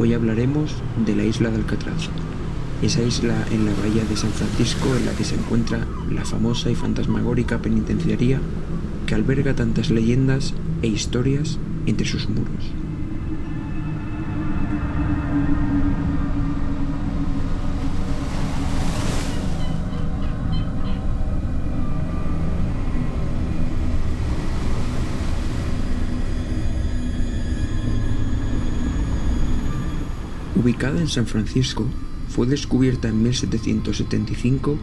Hoy hablaremos de la isla de Alcatraz, esa isla en la bahía de San Francisco en la que se encuentra la famosa y fantasmagórica penitenciaría que alberga tantas leyendas e historias entre sus muros. Ubicada en San Francisco, fue descubierta en 1775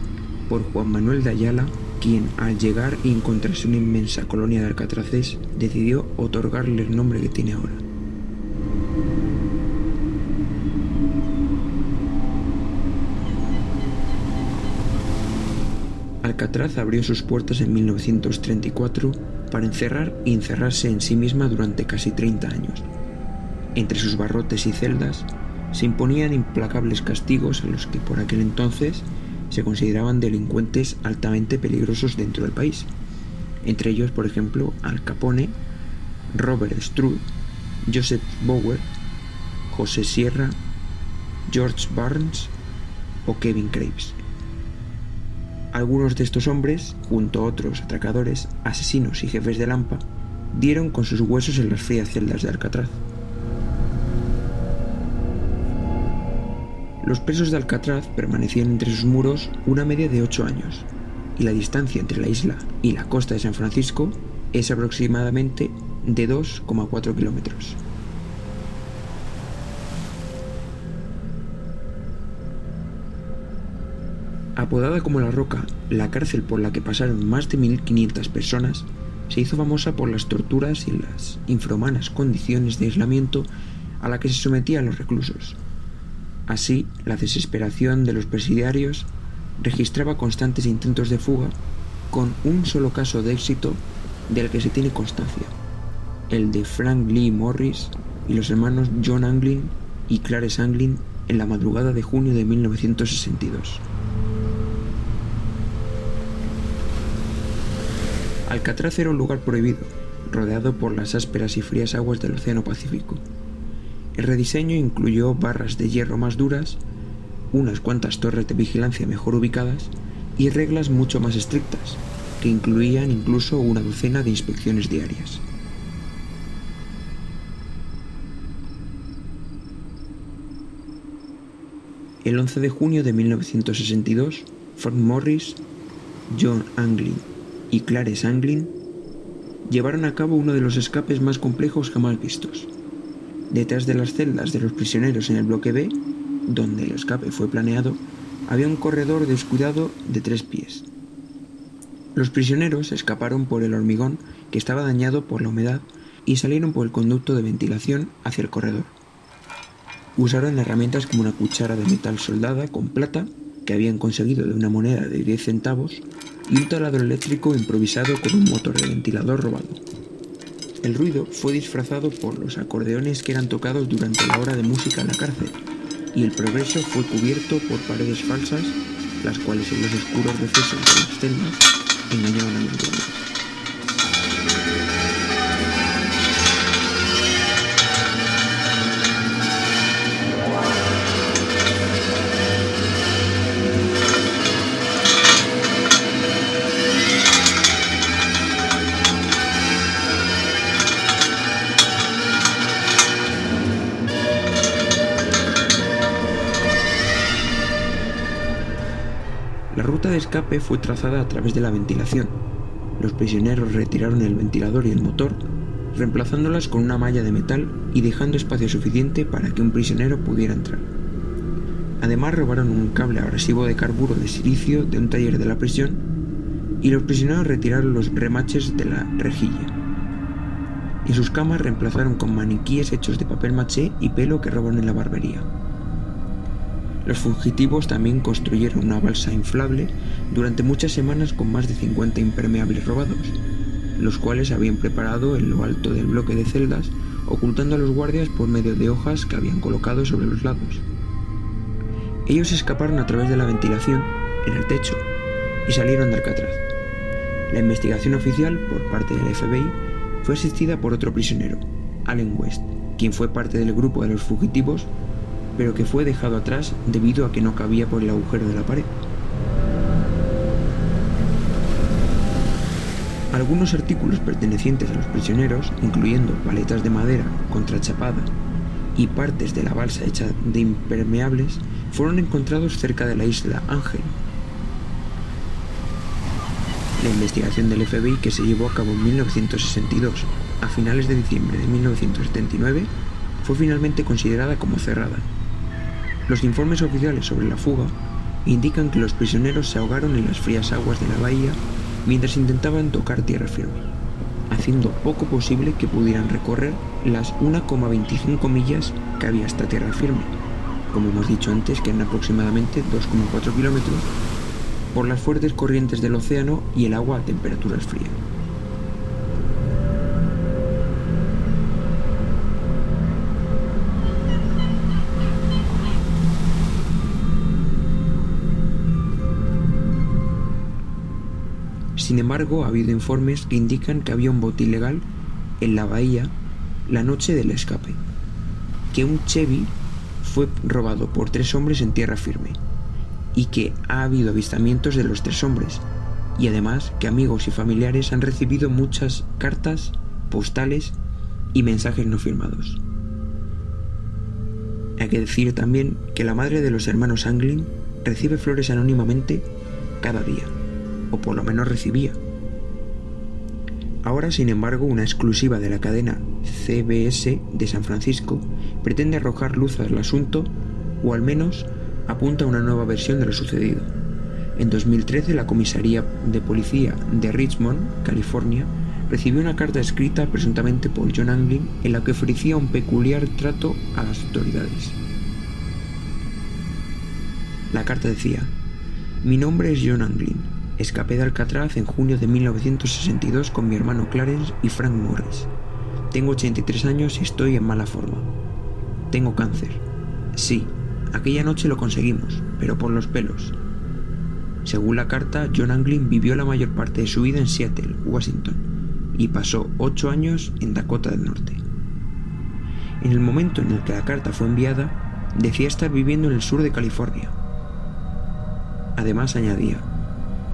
por Juan Manuel de Ayala, quien al llegar y encontrarse una inmensa colonia de alcatraces, decidió otorgarle el nombre que tiene ahora. Alcatraz abrió sus puertas en 1934 para encerrar y encerrarse en sí misma durante casi 30 años. Entre sus barrotes y celdas se imponían implacables castigos a los que por aquel entonces se consideraban delincuentes altamente peligrosos dentro del país. Entre ellos, por ejemplo, Al Capone, Robert Stroud, Joseph Bower, José Sierra, George Barnes o Kevin Graves. Algunos de estos hombres, junto a otros atracadores, asesinos y jefes de Lampa, dieron con sus huesos en las frías celdas de Alcatraz. Los presos de Alcatraz permanecían entre sus muros una media de ocho años, y la distancia entre la isla y la costa de San Francisco es aproximadamente de 2,4 kilómetros. Apodada como La Roca, la cárcel por la que pasaron más de 1.500 personas se hizo famosa por las torturas y las infrahumanas condiciones de aislamiento a la que se sometían los reclusos. Así, la desesperación de los presidiarios registraba constantes intentos de fuga, con un solo caso de éxito del que se tiene constancia, el de Frank Lee Morris y los hermanos John Anglin y Clarence Anglin en la madrugada de junio de 1962. Alcatraz era un lugar prohibido, rodeado por las ásperas y frías aguas del Océano Pacífico. El rediseño incluyó barras de hierro más duras, unas cuantas torres de vigilancia mejor ubicadas y reglas mucho más estrictas, que incluían incluso una docena de inspecciones diarias. El 11 de junio de 1962, Frank Morris, John Anglin y Clarence Anglin llevaron a cabo uno de los escapes más complejos jamás vistos. Detrás de las celdas de los prisioneros en el bloque B, donde el escape fue planeado, había un corredor descuidado de tres pies. Los prisioneros escaparon por el hormigón que estaba dañado por la humedad y salieron por el conducto de ventilación hacia el corredor. Usaron herramientas como una cuchara de metal soldada con plata que habían conseguido de una moneda de 10 centavos y un taladro eléctrico improvisado con un motor de ventilador robado. El ruido fue disfrazado por los acordeones que eran tocados durante la hora de música en la cárcel, y el progreso fue cubierto por paredes falsas, las cuales en los oscuros recesos de las celdas engañaban a los guardias. Ruta de escape fue trazada a través de la ventilación. Los prisioneros retiraron el ventilador y el motor, reemplazándolas con una malla de metal y dejando espacio suficiente para que un prisionero pudiera entrar. Además robaron un cable abrasivo de carburo de silicio de un taller de la prisión y los prisioneros retiraron los remaches de la rejilla. Y sus camas reemplazaron con maniquíes hechos de papel maché y pelo que roban en la barbería. Los fugitivos también construyeron una balsa inflable durante muchas semanas con más de 50 impermeables robados, los cuales habían preparado en lo alto del bloque de celdas, ocultando a los guardias por medio de hojas que habían colocado sobre los lados. Ellos escaparon a través de la ventilación, en el techo, y salieron de Alcatraz. La investigación oficial, por parte del FBI, fue asistida por otro prisionero, Allen West, quien fue parte del grupo de los fugitivos, pero que fue dejado atrás debido a que no cabía por el agujero de la pared. Algunos artículos pertenecientes a los prisioneros, incluyendo paletas de madera contrachapada y partes de la balsa hecha de impermeables, fueron encontrados cerca de la isla Ángel. La investigación del FBI que se llevó a cabo en 1962 a finales de diciembre de 1979 fue finalmente considerada como cerrada. Los informes oficiales sobre la fuga indican que los prisioneros se ahogaron en las frías aguas de la bahía mientras intentaban tocar tierra firme, haciendo poco posible que pudieran recorrer las 1,25 millas que había hasta tierra firme, como hemos dicho antes que eran aproximadamente 2,4 kilómetros, por las fuertes corrientes del océano y el agua a temperaturas frías. Sin embargo, ha habido informes que indican que había un bote ilegal en la bahía la noche del escape, que un Chevy fue robado por tres hombres en tierra firme y que ha habido avistamientos de los tres hombres y además que amigos y familiares han recibido muchas cartas, postales y mensajes no firmados. Hay que decir también que la madre de los hermanos Anglin recibe flores anónimamente cada día o por lo menos recibía. Ahora, sin embargo, una exclusiva de la cadena CBS de San Francisco pretende arrojar luz al asunto o al menos apunta a una nueva versión de lo sucedido. En 2013, la comisaría de policía de Richmond, California, recibió una carta escrita presuntamente por John Anglin en la que ofrecía un peculiar trato a las autoridades. La carta decía, mi nombre es John Anglin, Escapé de Alcatraz en junio de 1962 con mi hermano Clarence y Frank Morris. Tengo 83 años y estoy en mala forma. Tengo cáncer. Sí, aquella noche lo conseguimos, pero por los pelos. Según la carta, John Anglin vivió la mayor parte de su vida en Seattle, Washington, y pasó 8 años en Dakota del Norte. En el momento en el que la carta fue enviada, decía estar viviendo en el sur de California. Además añadía,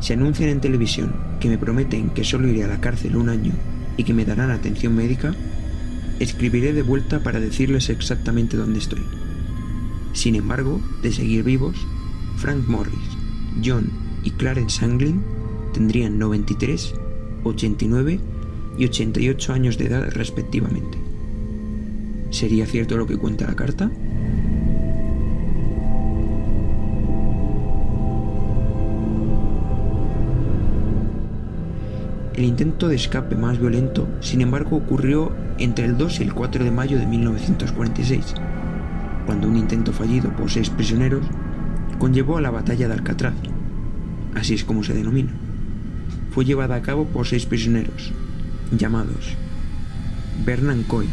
si anuncian en televisión que me prometen que solo iré a la cárcel un año y que me darán atención médica, escribiré de vuelta para decirles exactamente dónde estoy. Sin embargo, de seguir vivos, Frank Morris, John y Clarence Anglin tendrían 93, 89 y 88 años de edad respectivamente. ¿Sería cierto lo que cuenta la carta? El intento de escape más violento, sin embargo, ocurrió entre el 2 y el 4 de mayo de 1946, cuando un intento fallido por seis prisioneros conllevó a la batalla de Alcatraz, así es como se denomina. Fue llevada a cabo por seis prisioneros, llamados Vernon Coy,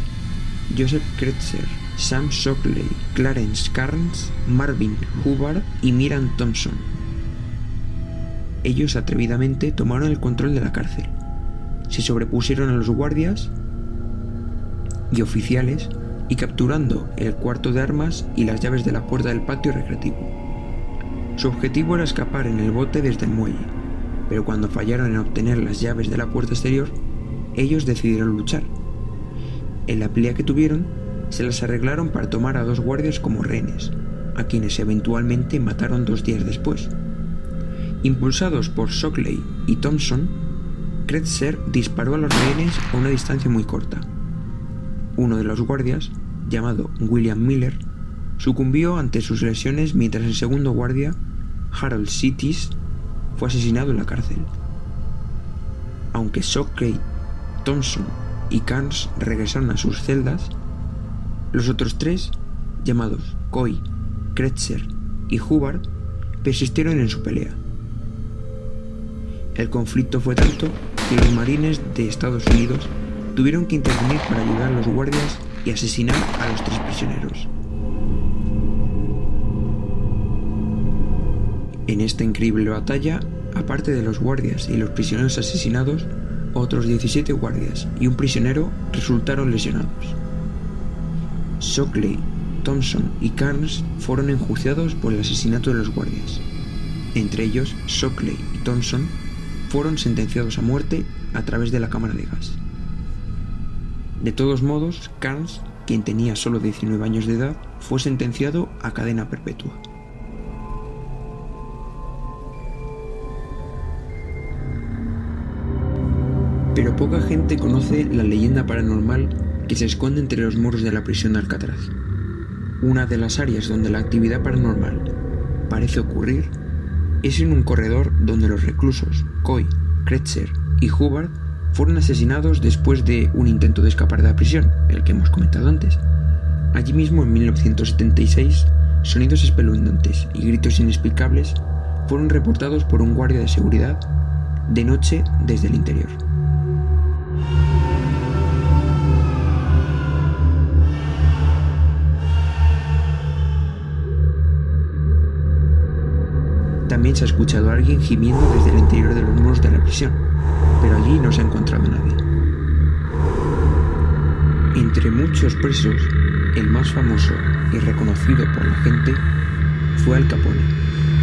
Joseph Kretzer, Sam Shockley, Clarence Carnes, Marvin Hubbard y Miran Thompson ellos atrevidamente tomaron el control de la cárcel. Se sobrepusieron a los guardias y oficiales y capturando el cuarto de armas y las llaves de la puerta del patio recreativo. Su objetivo era escapar en el bote desde el muelle, pero cuando fallaron en obtener las llaves de la puerta exterior, ellos decidieron luchar. En la pelea que tuvieron, se las arreglaron para tomar a dos guardias como rehenes, a quienes eventualmente mataron dos días después. Impulsados por Shockley y Thompson, Kretzer disparó a los rehenes a una distancia muy corta. Uno de los guardias, llamado William Miller, sucumbió ante sus lesiones mientras el segundo guardia, Harold Cities, fue asesinado en la cárcel. Aunque Shockley, Thompson y Carnes regresaron a sus celdas, los otros tres, llamados Coy, Kretzer y Hubbard, persistieron en su pelea. El conflicto fue tanto los marines de Estados Unidos tuvieron que intervenir para ayudar a los guardias y asesinar a los tres prisioneros. En esta increíble batalla, aparte de los guardias y los prisioneros asesinados, otros 17 guardias y un prisionero resultaron lesionados. Shockley, Thompson y Carnes fueron enjuiciados por el asesinato de los guardias. Entre ellos, Shockley y Thompson fueron sentenciados a muerte a través de la cámara de gas. De todos modos, Carnes, quien tenía solo 19 años de edad, fue sentenciado a cadena perpetua. Pero poca gente conoce la leyenda paranormal que se esconde entre los muros de la prisión de Alcatraz. Una de las áreas donde la actividad paranormal parece ocurrir es en un corredor donde los reclusos Coy, Kretzer y Hubbard fueron asesinados después de un intento de escapar de la prisión, el que hemos comentado antes. Allí mismo, en 1976, sonidos espeluznantes y gritos inexplicables fueron reportados por un guardia de seguridad de noche desde el interior. También se ha escuchado a alguien gimiendo desde el interior de los muros de la prisión, pero allí no se ha encontrado nadie. Entre muchos presos, el más famoso y reconocido por la gente fue Al Capone,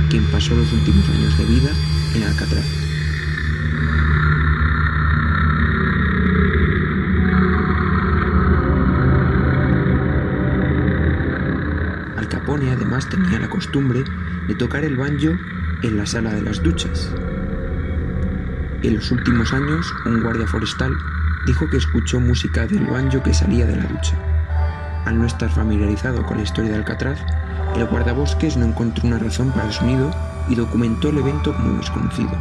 quien pasó los últimos años de vida en Alcatraz. Al Capone además tenía la costumbre de tocar el banjo en la sala de las duchas. En los últimos años, un guardia forestal dijo que escuchó música del banjo que salía de la ducha. Al no estar familiarizado con la historia de Alcatraz, el guardabosques no encontró una razón para el sonido y documentó el evento como desconocido.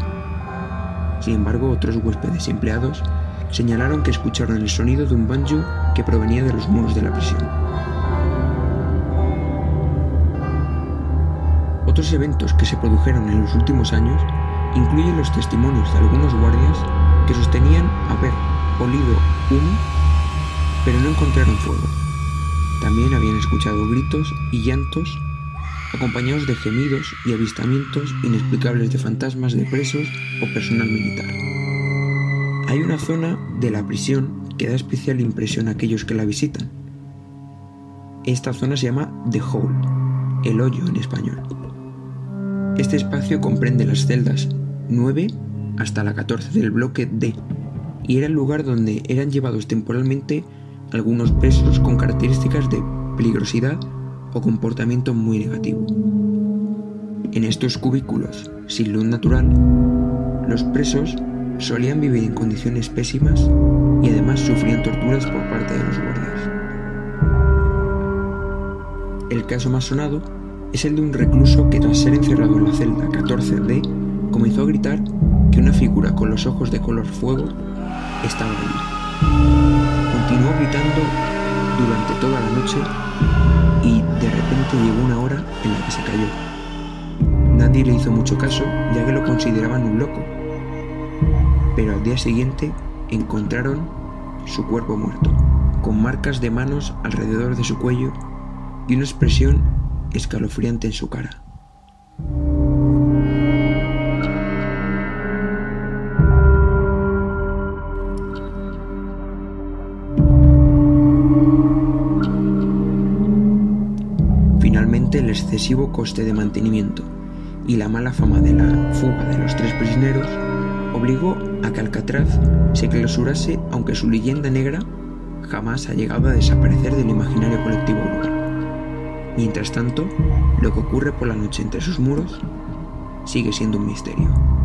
Sin embargo, otros huéspedes empleados señalaron que escucharon el sonido de un banjo que provenía de los muros de la prisión. Otros eventos que se produjeron en los últimos años incluyen los testimonios de algunos guardias que sostenían haber olido humo, pero no encontraron fuego. También habían escuchado gritos y llantos acompañados de gemidos y avistamientos inexplicables de fantasmas de presos o personal militar. Hay una zona de la prisión que da especial impresión a aquellos que la visitan. Esta zona se llama The Hole, el hoyo en español. Este espacio comprende las celdas 9 hasta la 14 del bloque D y era el lugar donde eran llevados temporalmente algunos presos con características de peligrosidad o comportamiento muy negativo. En estos cubículos, sin luz natural, los presos solían vivir en condiciones pésimas y además sufrían torturas por parte de los guardias. El caso más sonado es el de un recluso que tras ser encerrado en la celda 14D comenzó a gritar que una figura con los ojos de color fuego estaba allí. Continuó gritando durante toda la noche y de repente llegó una hora en la que se cayó. Nadie le hizo mucho caso ya que lo consideraban un loco. Pero al día siguiente encontraron su cuerpo muerto, con marcas de manos alrededor de su cuello y una expresión escalofriante en su cara. Finalmente, el excesivo coste de mantenimiento y la mala fama de la fuga de los tres prisioneros obligó a que Alcatraz se clausurase aunque su leyenda negra jamás ha llegado a desaparecer del imaginario colectivo. Mientras tanto, lo que ocurre por la noche entre sus muros sigue siendo un misterio.